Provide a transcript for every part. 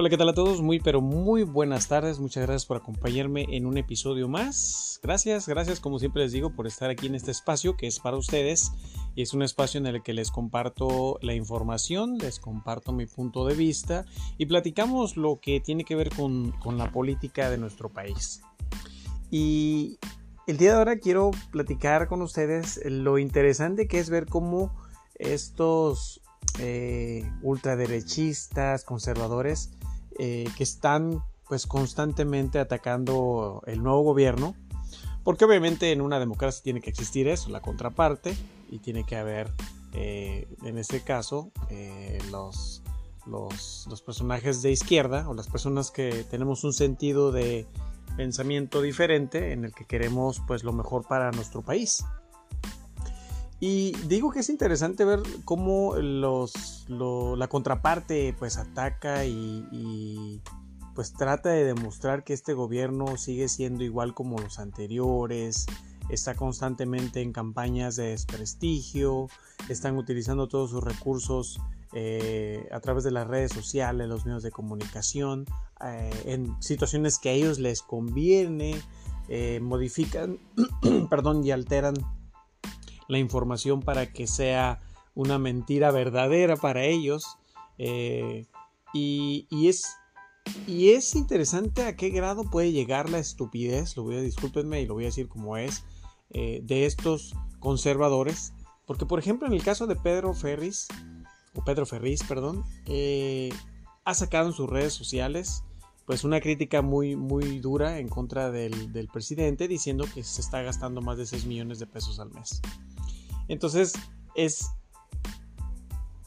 Hola, ¿qué tal a todos? Muy, pero muy buenas tardes. Muchas gracias por acompañarme en un episodio más. Gracias, gracias como siempre les digo por estar aquí en este espacio que es para ustedes y es un espacio en el que les comparto la información, les comparto mi punto de vista y platicamos lo que tiene que ver con, con la política de nuestro país. Y el día de ahora quiero platicar con ustedes lo interesante que es ver cómo estos eh, ultraderechistas, conservadores, eh, que están pues constantemente atacando el nuevo gobierno, porque obviamente en una democracia tiene que existir eso, la contraparte, y tiene que haber, eh, en este caso, eh, los, los, los, personajes de izquierda o las personas que tenemos un sentido de pensamiento diferente en el que queremos pues lo mejor para nuestro país. Y digo que es interesante ver cómo los, la contraparte pues ataca y, pues trata de demostrar que este gobierno sigue siendo igual como los anteriores, está constantemente en campañas de desprestigio, están utilizando todos sus recursos eh, a través de las redes sociales, los medios de comunicación, eh, en situaciones que a ellos les conviene, eh, modifican, perdón, y alteran la información para que sea una mentira verdadera para ellos. Eh, y, es, y es interesante a qué grado puede llegar la estupidez, lo voy a discúlpenme y lo voy a decir como es, eh, de estos conservadores. Porque por ejemplo en el caso de Pedro Ferris, o Pedro Ferris, perdón, eh, ha sacado en sus redes sociales pues una crítica muy, muy dura en contra del, del, presidente diciendo que se está gastando más de 6 millones de pesos al mes. Entonces es,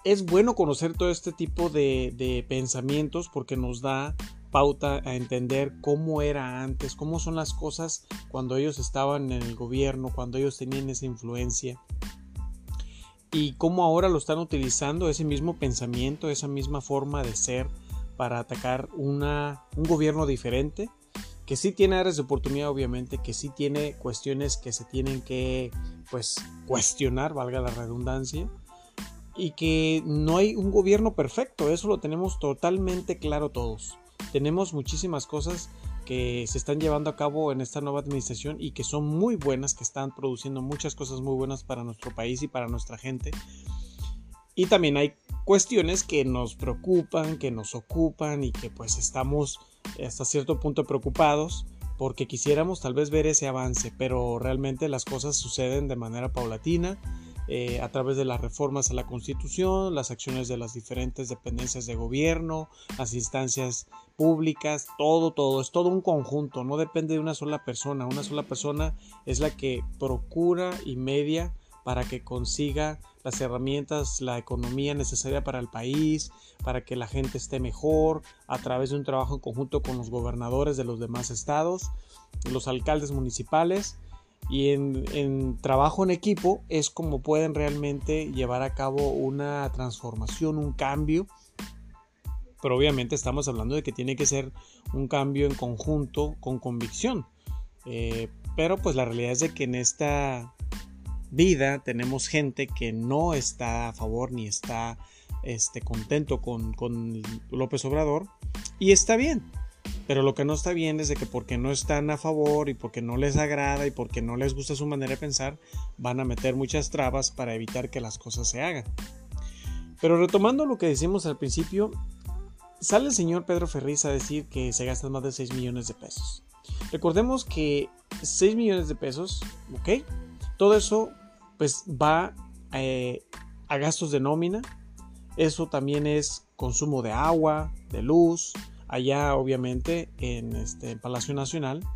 es bueno conocer todo este tipo de, pensamientos porque nos da pauta a entender cómo era antes, cómo son las cosas cuando ellos estaban en el gobierno, cuando ellos tenían esa influencia. Y cómo ahora lo están utilizando ese mismo pensamiento, esa misma forma de ser para atacar una, un gobierno diferente que sí tiene áreas de oportunidad obviamente, que sí tiene cuestiones que se tienen que pues cuestionar, valga la redundancia, y que no hay un gobierno perfecto, eso lo tenemos totalmente claro todos. Tenemos muchísimas cosas que se están llevando a cabo en esta nueva administración y que son muy buenas, que están produciendo muchas cosas muy buenas para nuestro país y para nuestra gente. Y también hay cuestiones que nos preocupan, que nos ocupan y que pues estamos hasta cierto punto preocupados porque quisiéramos tal vez ver ese avance, pero realmente las cosas suceden de manera paulatina eh, a través de las reformas a la constitución, las acciones de las diferentes dependencias de gobierno, las instancias públicas, todo, todo, es todo un conjunto, no depende de una sola persona, una sola persona es la que procura y media para que consiga las herramientas, la economía necesaria para el país, para que la gente esté mejor, a través de un trabajo en conjunto con los gobernadores de los demás estados, los alcaldes municipales y en, trabajo en equipo es como pueden realmente llevar a cabo una transformación, un cambio. Pero obviamente estamos hablando de que tiene que ser un cambio en conjunto con convicción. Eh, pero pues la realidad es de que en esta vida tenemos gente que no está a favor ni está este, contento con, con López Obrador y está bien. Pero lo que no está bien es de que porque no están a favor y porque no les agrada y porque no les gusta su manera de pensar, van a meter muchas trabas para evitar que las cosas se hagan. Pero retomando lo que decimos al principio, sale el señor Pedro Ferriz a decir que se gastan más de 6 millones de pesos. Recordemos que 6 millones de pesos, ¿ok? Todo eso pues va eh, a gastos de nómina. Eso también es consumo de agua, de luz, allá obviamente en este Palacio Nacional.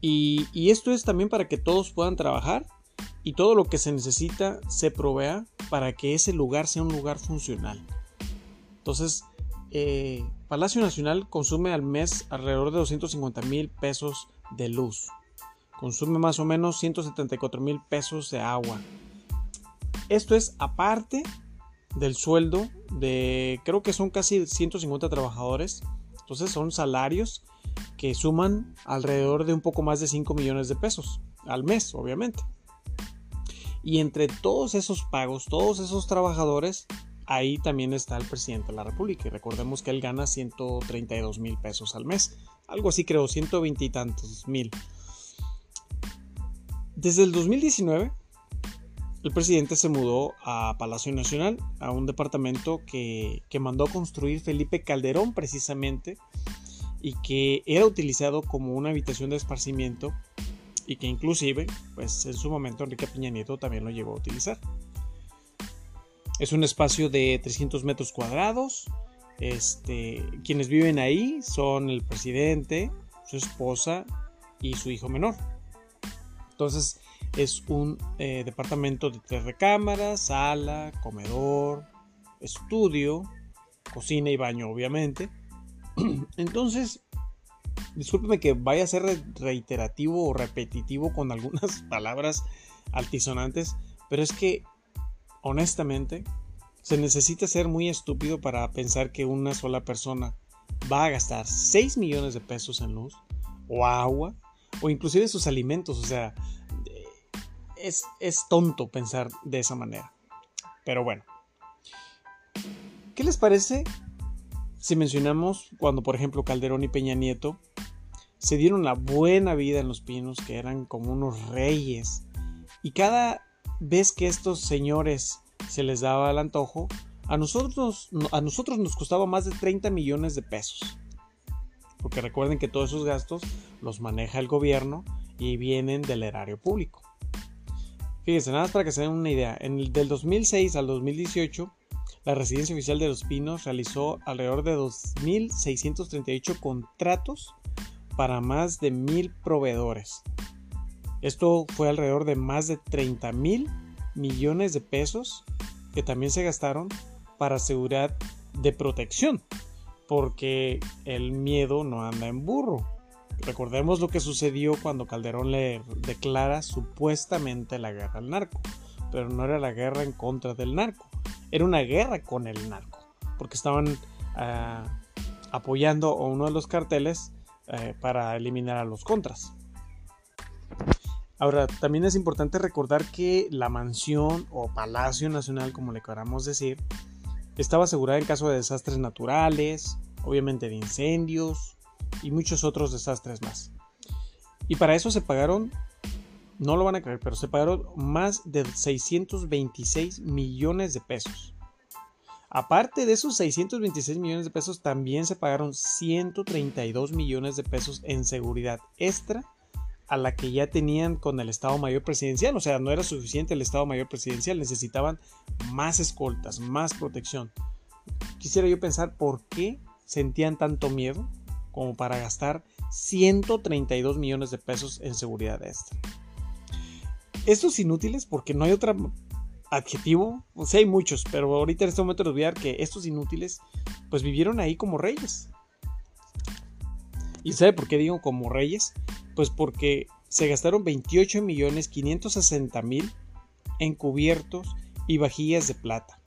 Y, esto es también para que todos puedan trabajar y todo lo que se necesita se provea para que ese lugar sea un lugar funcional. Entonces, eh, Palacio Nacional consume al mes alrededor de 250 mil pesos de luz consume más o menos 174 mil pesos de agua. Esto es aparte del sueldo de, creo que son casi 150 trabajadores. Entonces son salarios que suman alrededor de un poco más de 5 millones de pesos al mes, obviamente. Y entre todos esos pagos, todos esos trabajadores, ahí también está el presidente de la República. Y recordemos que él gana 132 mil pesos al mes. Algo así creo, 120 y tantos mil. Desde el 2019, el presidente se mudó a Palacio Nacional, a un departamento que, mandó construir Felipe Calderón precisamente, y que era utilizado como una habitación de esparcimiento y que inclusive, pues en su momento Enrique Peña Nieto también lo llegó a utilizar. Es un espacio de 300 metros cuadrados. Este, quienes viven ahí son el presidente, su esposa y su hijo menor. Entonces es un eh, departamento de tres recámaras, sala, comedor, estudio, cocina y baño obviamente. Entonces, discúlpeme que vaya a ser reiterativo o repetitivo con algunas palabras altisonantes, pero es que honestamente se necesita ser muy estúpido para pensar que una sola persona va a gastar 6 millones de pesos en luz o agua o inclusive sus alimentos. O sea, es, es tonto pensar de esa manera. Pero bueno. ¿Qué les parece si mencionamos cuando, por ejemplo, Calderón y Peña Nieto se dieron la buena vida en los pinos, que eran como unos reyes, y cada vez que estos señores se les daba el antojo, a nosotros, a nosotros nos costaba más de 30 millones de pesos. Porque recuerden que todos esos gastos los maneja el gobierno y vienen del erario público. Fíjense, nada más para que se den una idea, en el, del 2006 al 2018 la Residencia Oficial de Los Pinos realizó alrededor de 2.638 contratos para más de mil proveedores. Esto fue alrededor de más de 30 mil millones de pesos que también se gastaron para seguridad de protección, porque el miedo no anda en burro. Recordemos lo que sucedió cuando Calderón le declara supuestamente la guerra al narco, pero no era la guerra en contra del narco, era una guerra con el narco, porque estaban ah, apoyando a uno de los carteles eh, para eliminar a los contras. Ahora, también es importante recordar que la mansión o Palacio Nacional, como le queramos decir, estaba asegurada en caso de desastres naturales, obviamente de incendios y muchos otros desastres más. Y para eso se pagaron no lo van a creer, pero se pagaron más de 626 millones de pesos. Aparte de esos 626 millones de pesos, también se pagaron 132 millones de pesos en seguridad extra a la que ya tenían con el Estado Mayor Presidencial. O sea, no era suficiente el Estado Mayor Presidencial, necesitaban más escoltas, más protección. Quisiera yo pensar por qué sentían tanto miedo como para gastar 132 millones de pesos en seguridad extra estos inútiles, porque no hay otro adjetivo, o sea, hay muchos, pero ahorita en este momento les voy a que estos inútiles, pues vivieron ahí como reyes. ¿Y sabe por qué digo como reyes? Pues porque se gastaron 28 millones 560 mil en cubiertos y vajillas de plata.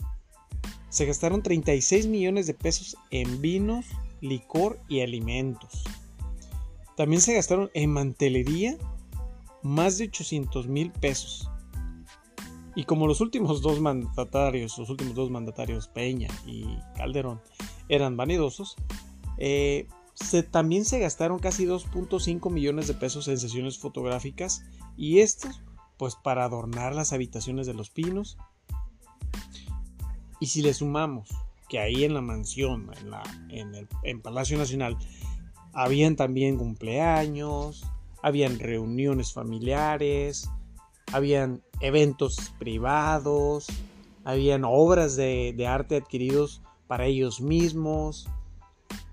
Se gastaron 36 millones de pesos en vinos, licor y alimentos. También se gastaron en mantelería más de 800 mil pesos. Y como los últimos dos mandatarios, los últimos dos mandatarios, Peña y Calderón, eran vanidosos, eh, se, también se gastaron casi 2.5 millones de pesos en sesiones fotográficas y estos, pues para adornar las habitaciones de los pinos. Y si le sumamos que ahí en la mansión, en, la, en el en Palacio Nacional, habían también cumpleaños, habían reuniones familiares, habían eventos privados, habían obras de, arte adquiridos para ellos mismos,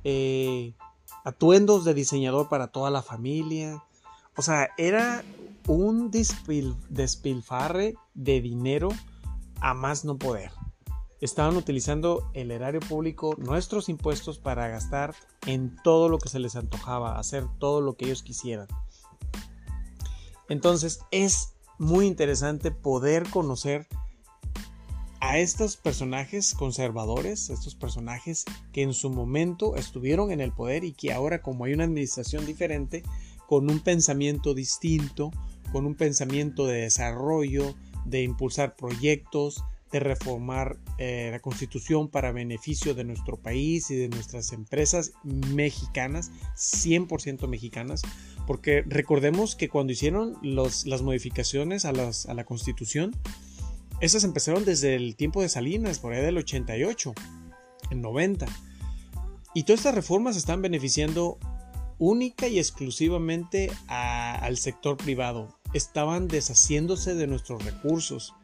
eh, atuendos de diseñador para toda la familia. O sea, era un despilfarre de dinero a más no poder. Estaban utilizando el erario público, nuestros impuestos, para gastar en todo lo que se les antojaba, hacer todo lo que ellos quisieran. Entonces es muy interesante poder conocer a estos personajes conservadores, estos personajes que en su momento estuvieron en el poder y que ahora como hay una administración diferente, con un pensamiento distinto, con un pensamiento de desarrollo, de impulsar proyectos, de reformar eh, la constitución para beneficio de nuestro país y de nuestras empresas mexicanas, 100% mexicanas, porque recordemos que cuando hicieron las modificaciones a, a la constitución, esas empezaron desde el tiempo de Salinas, por ahí del 88, el 90. Y todas estas reformas están beneficiando única y exclusivamente al sector privado. Estaban deshaciéndose de nuestros recursos.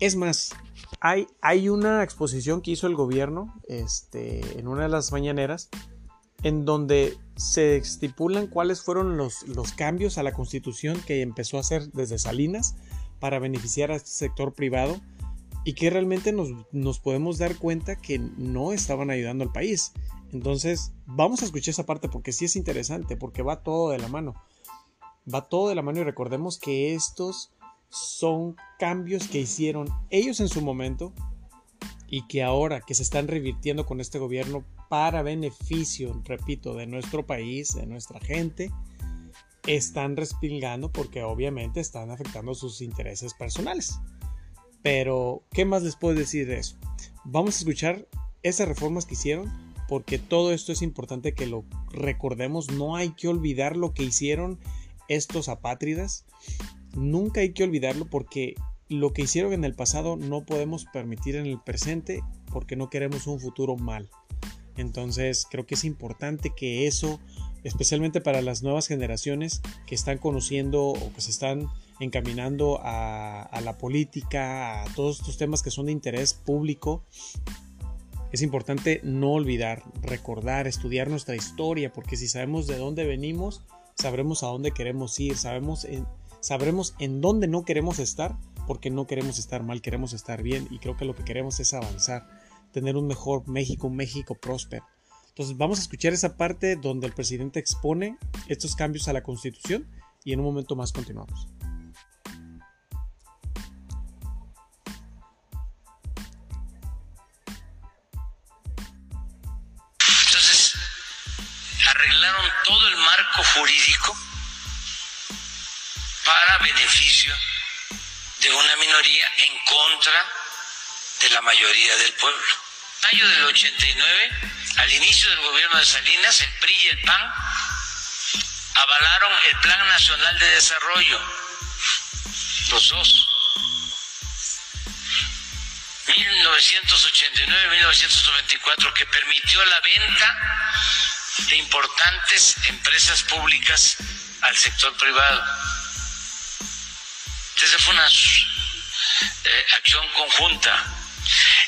Es más, hay, una exposición que hizo el gobierno este, en una de las mañaneras en donde se estipulan cuáles fueron los cambios a la constitución que empezó a hacer desde Salinas para beneficiar a este sector privado y que realmente nos, nos, podemos dar cuenta que no estaban ayudando al país. Entonces, vamos a escuchar esa parte porque sí es interesante, porque va todo de la mano. Va todo de la mano y recordemos que estos son cambios que hicieron ellos en su momento y que ahora que se están revirtiendo con este gobierno para beneficio, repito, de nuestro país, de nuestra gente, están respingando porque obviamente están afectando sus intereses personales. Pero, ¿qué más les puedo decir de eso? Vamos a escuchar esas reformas que hicieron porque todo esto es importante que lo recordemos. No hay que olvidar lo que hicieron estos apátridas. Nunca hay que olvidarlo porque lo que hicieron en el pasado no podemos permitir en el presente porque no queremos un futuro mal. Entonces creo que es importante que eso, especialmente para las nuevas generaciones que están conociendo o que se están encaminando a, la política, a todos estos temas que son de interés público, es importante no olvidar, recordar, estudiar nuestra historia, porque si sabemos de dónde venimos, sabremos a dónde queremos ir, sabemos sabremos en dónde no queremos estar, porque no queremos estar mal, queremos estar bien, y creo que lo que queremos es avanzar, tener un mejor México, un México próspero. Entonces vamos a escuchar esa parte donde el presidente expone estos cambios a la constitución y en un momento más continuamos. todo el marco jurídico para beneficio de una minoría en contra de la mayoría del pueblo. Mayo del 89, al inicio del gobierno de Salinas, el PRI y el PAN avalaron el Plan Nacional de Desarrollo, los dos. 1989-1994, que permitió la venta de importantes empresas públicas al sector privado. Entonces fue una eh, acción conjunta.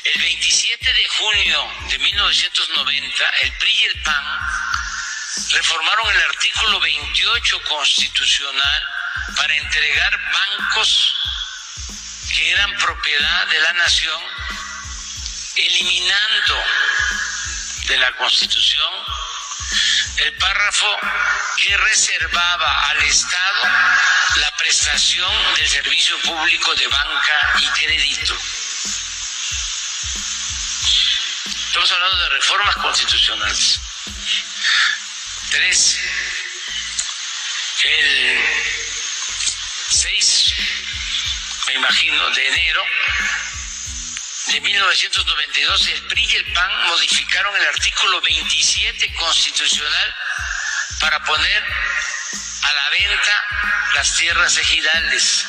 El 27 de junio de 1990, el PRI y el PAN reformaron el artículo 28 constitucional para entregar bancos que eran propiedad de la nación, eliminando de la Constitución el párrafo que reservaba al Estado la prestación del servicio público de banca y crédito. Estamos hablando de reformas constitucionales. Tres, el 6, me imagino, de enero de 1992, el PRI y el PAN modificaron el artículo 27 constitucional para poner a la venta las tierras ejidales.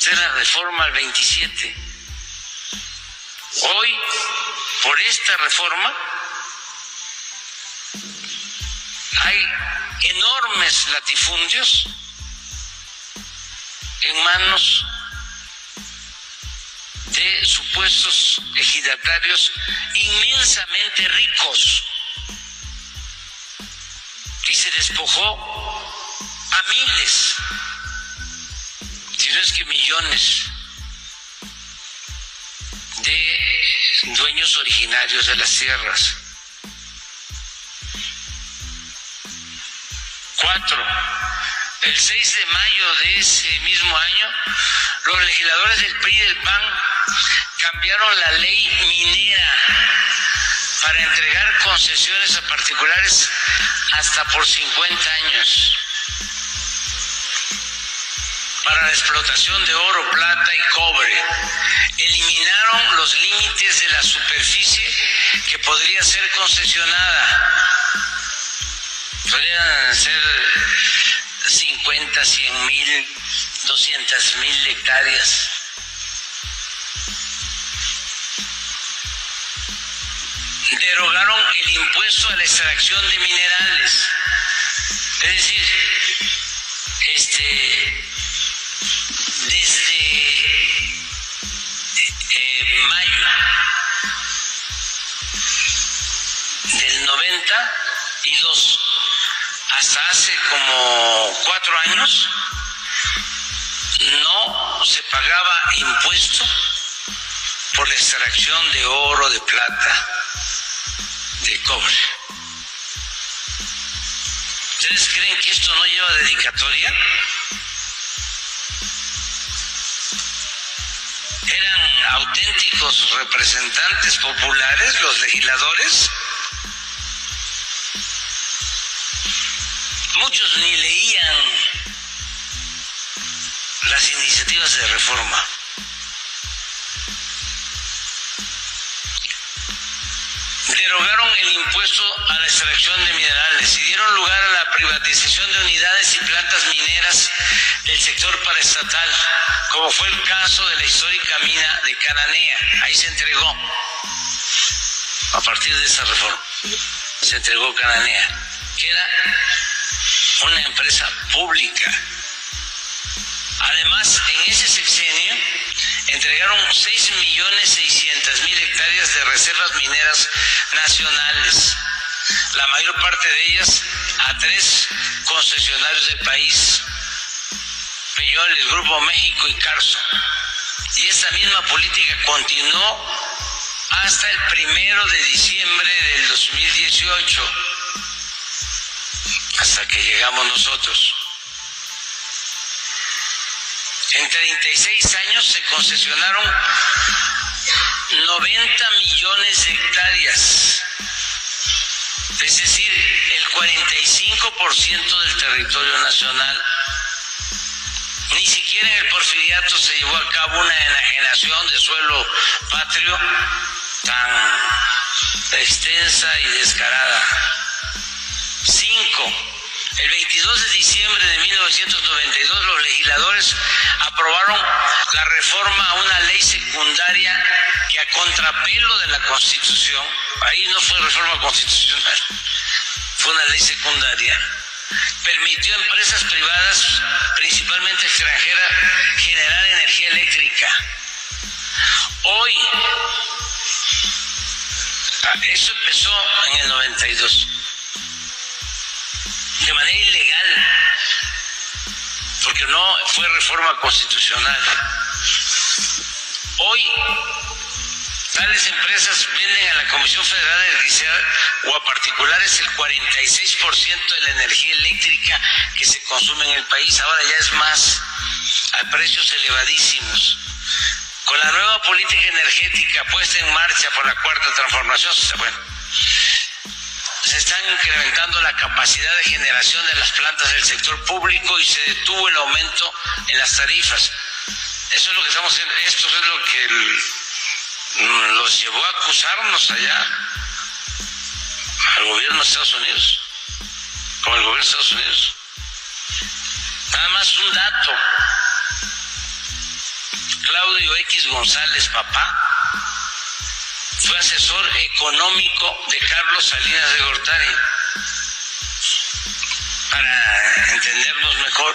Esa es la reforma al 27. Hoy, por esta reforma, hay enormes latifundios en manos de supuestos ejidatarios inmensamente ricos. Y se despojó a miles, si no es que millones dueños originarios de las tierras. Cuatro, el 6 de mayo de ese mismo año, los legisladores del PRI del PAN cambiaron la ley minera para entregar concesiones a particulares hasta por 50 años. Para la explotación de oro, plata y cobre. Eliminaron los límites de la superficie que podría ser concesionada. Podrían ser 50, 100 mil, 200 mil hectáreas. Derogaron el impuesto a la extracción de minerales. Es decir, este, desde eh, mayo del 92 hasta hace como cuatro años no se pagaba impuesto por la extracción de oro, de plata, de cobre. ¿Ustedes creen que esto no lleva dedicatoria? Auténticos representantes populares los legisladores. Muchos ni leían las iniciativas de reforma. Derogaron el impuesto a la extracción de minerales y dieron lugar a la privatización de unidades y plantas mineras del sector paraestatal, como fue el caso de la histórica mina de Cananea. Ahí se entregó, a partir de esa reforma, se entregó Cananea, que era una empresa pública. Además, en ese sexenio, entregaron 6.600.000 hectáreas de reservas mineras nacionales, la mayor parte de ellas a tres concesionarios del país, Peñoles, Grupo México y Carso. Y esta misma política continuó hasta el primero de diciembre del 2018, hasta que llegamos nosotros. En 36 años se concesionaron 90 millones de hectáreas, es decir, el 45% del territorio nacional. Ni siquiera en el porfiriato se llevó a cabo una enajenación de suelo patrio tan extensa y descarada. Cinco, el 22 de diciembre de 1992 los legisladores aprobaron la reforma a una ley secundaria que a contrapelo de la Constitución, ahí no fue reforma constitucional, fue una ley secundaria, permitió a empresas privadas, principalmente extranjeras, generar energía eléctrica. Hoy, ah, eso empezó en el 92 de manera ilegal, porque no fue reforma constitucional. Hoy, tales empresas venden a la Comisión Federal de Electricidad o a particulares el 46% de la energía eléctrica que se consume en el país. Ahora ya es más, a precios elevadísimos. Con la nueva política energética puesta en marcha por la cuarta transformación, bueno, se están incrementando la capacidad de generación de las plantas del sector público y se detuvo el aumento en las tarifas. Eso es lo que estamos haciendo. Esto es lo que los llevó a acusarnos allá al gobierno de Estados Unidos, como el gobierno de Estados Unidos. Nada más un dato. Claudio X González, papá, fue asesor económico de Carlos Salinas de Gortari. Para entendernos mejor,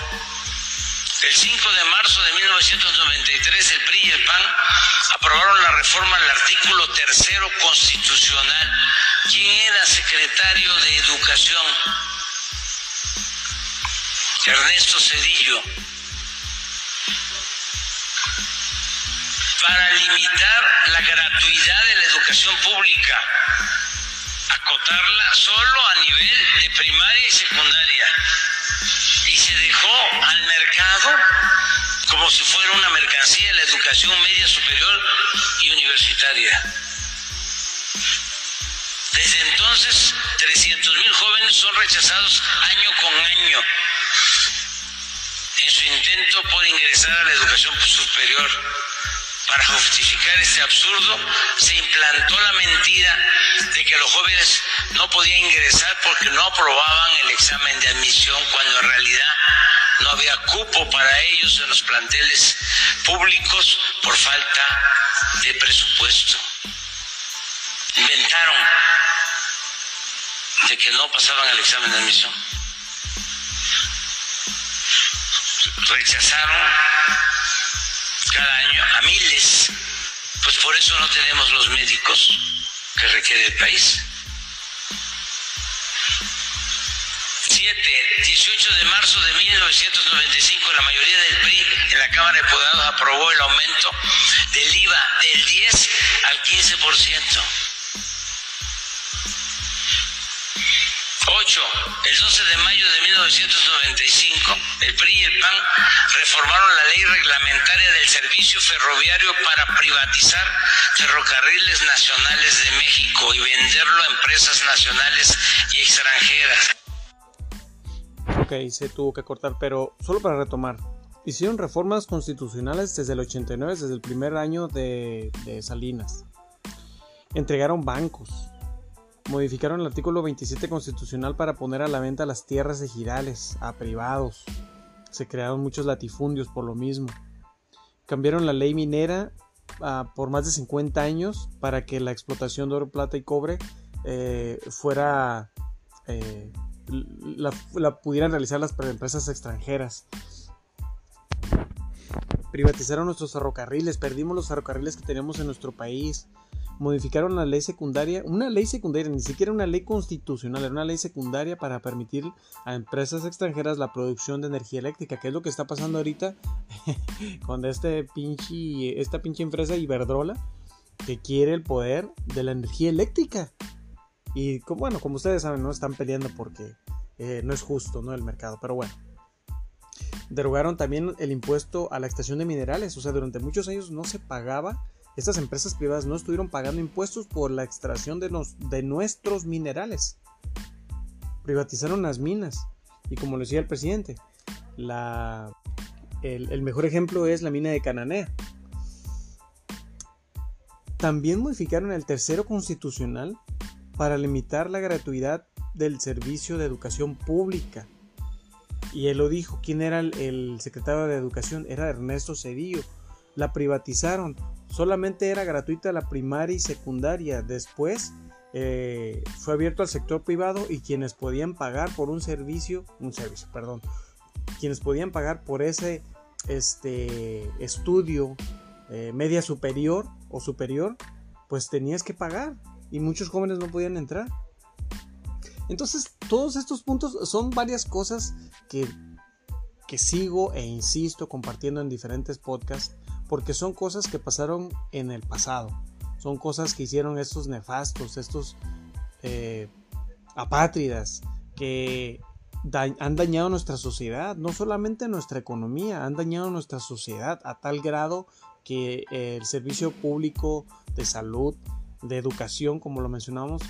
el 5 de marzo de 1993 el PRI y el PAN aprobaron la reforma al artículo tercero constitucional. ¿Quién era secretario de Educación? Ernesto Cedillo para limitar la gratuidad de la educación pública, acotarla solo a nivel de primaria y secundaria. Y se dejó al mercado como si fuera una mercancía la educación media superior y universitaria. Desde entonces, 300 mil jóvenes son rechazados año con año en su intento por ingresar a la educación superior. Para justificar este absurdo, se implantó la mentira de que los jóvenes no podían ingresar porque no aprobaban el examen de admisión, cuando en realidad no había cupo para ellos en los planteles públicos por falta de presupuesto. Inventaron de que no pasaban el examen de admisión. Rechazaron a miles, pues por eso no tenemos los médicos que requiere el país. 7, 18 de marzo de 1995, la mayoría del PRI en la Cámara de Diputados aprobó el aumento del IVA del 10 al 15%. 8. El 12 de mayo de 1995, el PRI y el PAN reformaron la ley reglamentaria del servicio ferroviario para privatizar ferrocarriles nacionales de México y venderlo a empresas nacionales y extranjeras. Ok, se tuvo que cortar, pero solo para retomar. Hicieron reformas constitucionales desde el 89, desde el primer año de, de Salinas. Entregaron bancos, modificaron el artículo 27 constitucional para poner a la venta las tierras ejidales a privados. Se crearon muchos latifundios por lo mismo. Cambiaron la ley minera uh, por más de 50 años para que la explotación de oro, plata y cobre eh, fuera eh, la, la, pudieran realizar las empresas extranjeras. Privatizaron nuestros ferrocarriles, perdimos los ferrocarriles que teníamos en nuestro país modificaron la ley secundaria, una ley secundaria, ni siquiera una ley constitucional, era una ley secundaria para permitir a empresas extranjeras la producción de energía eléctrica, que es lo que está pasando ahorita con este pinche, esta pinche empresa Iberdrola que quiere el poder de la energía eléctrica. Y bueno, como ustedes saben, no están peleando porque eh, no es justo, ¿no? El mercado, pero bueno. Derogaron también el impuesto a la extracción de minerales, o sea, durante muchos años no se pagaba estas empresas privadas no estuvieron pagando impuestos por la extracción de, de nuestros minerales. Privatizaron las minas. Y como lo decía el presidente, la, el, mejor ejemplo es la mina de Cananea. También modificaron el tercero constitucional para limitar la gratuidad del servicio de educación pública. Y él lo dijo, ¿quién era el, el secretario de Educación? Era Ernesto Cedillo. La privatizaron solamente era gratuita la primaria y secundaria. Después eh, fue abierto al sector privado y quienes podían pagar por un servicio, un servicio, perdón, quienes podían pagar por ese este, estudio eh, media superior o superior, pues tenías que pagar y muchos jóvenes no podían entrar. Entonces, todos estos puntos son varias cosas que, que sigo e insisto compartiendo en diferentes podcasts porque son cosas que pasaron en el pasado, son cosas que hicieron estos nefastos, estos eh, apátridas, que han dañado nuestra sociedad, no solamente nuestra economía, han dañado nuestra sociedad a tal grado que el servicio público de salud, de educación, como lo mencionamos,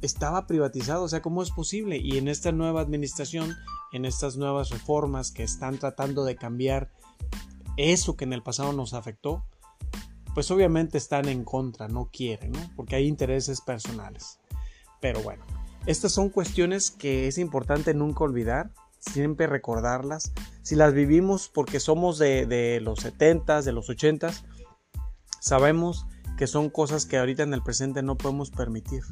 estaba privatizado. O sea, ¿cómo es posible? Y en esta nueva administración, en estas nuevas reformas que están tratando de cambiar eso que en el pasado nos afectó, pues obviamente están en contra, no quieren, ¿no? Porque hay intereses personales. Pero bueno, estas son cuestiones que es importante nunca olvidar, siempre recordarlas. Si las vivimos porque somos de, los 70s, de los 80s, sabemos que son cosas que ahorita en el presente no podemos permitir.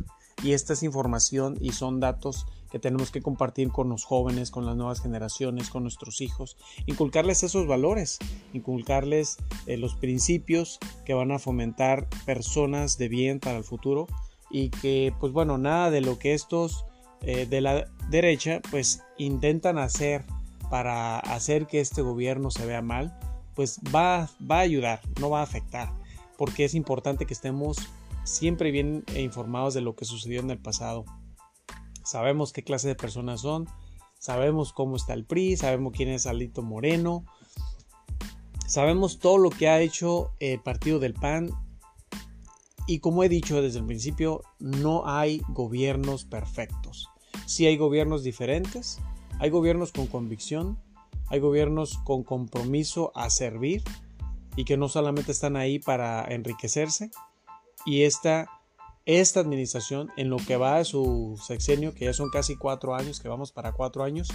Y esta es información y son datos que tenemos que compartir con los jóvenes, con las nuevas generaciones, con nuestros hijos, inculcarles esos valores, inculcarles eh, los principios que van a fomentar personas de bien para el futuro y que pues bueno, nada de lo que estos eh, de la derecha pues intentan hacer para hacer que este gobierno se vea mal, pues va, va a ayudar, no va a afectar, porque es importante que estemos siempre bien informados de lo que sucedió en el pasado sabemos qué clase de personas son, sabemos cómo está el PRI, sabemos quién es Alito Moreno, sabemos todo lo que ha hecho el partido del PAN y como he dicho desde el principio, no hay gobiernos perfectos. Sí hay gobiernos diferentes, hay gobiernos con convicción, hay gobiernos con compromiso a servir y que no solamente están ahí para enriquecerse. Y esta, esta administración, en lo que va de su sexenio, que ya son casi cuatro años, que vamos para cuatro años,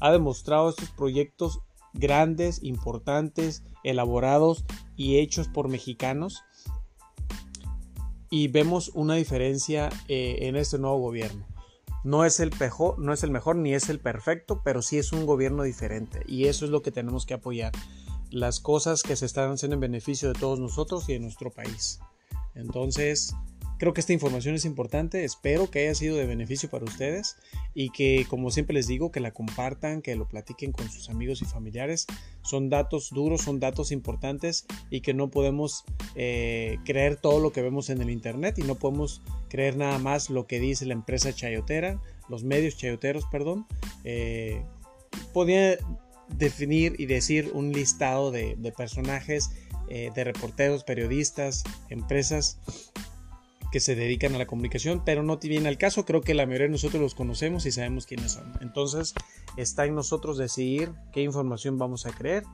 ha demostrado estos proyectos grandes, importantes, elaborados y hechos por mexicanos. Y vemos una diferencia eh, en este nuevo gobierno. No es, el mejor, no es el mejor ni es el perfecto, pero sí es un gobierno diferente. Y eso es lo que tenemos que apoyar. Las cosas que se están haciendo en beneficio de todos nosotros y de nuestro país. Entonces, Creo que esta información es importante, espero que haya sido de beneficio para ustedes y que, como siempre les digo, que la compartan, que lo platiquen con sus amigos y familiares. Son datos duros, son datos importantes y que no podemos eh, creer todo lo que vemos en el Internet y no podemos creer nada más lo que dice la empresa chayotera, los medios chayoteros, perdón. Eh, podía definir y decir un listado de, personajes, eh, de reporteros, periodistas, empresas que se dedican a la comunicación, pero no viene al caso. Creo que la mayoría de nosotros los conocemos y sabemos quiénes son. Entonces está en nosotros decidir qué información vamos a creer,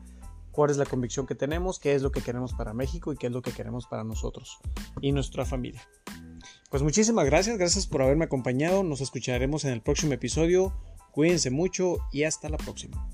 cuál es la convicción que tenemos, qué es lo que queremos para México y qué es lo que queremos para nosotros y nuestra familia. Pues muchísimas gracias, gracias por haberme acompañado. Nos escucharemos en el próximo episodio. Cuídense mucho y hasta la próxima.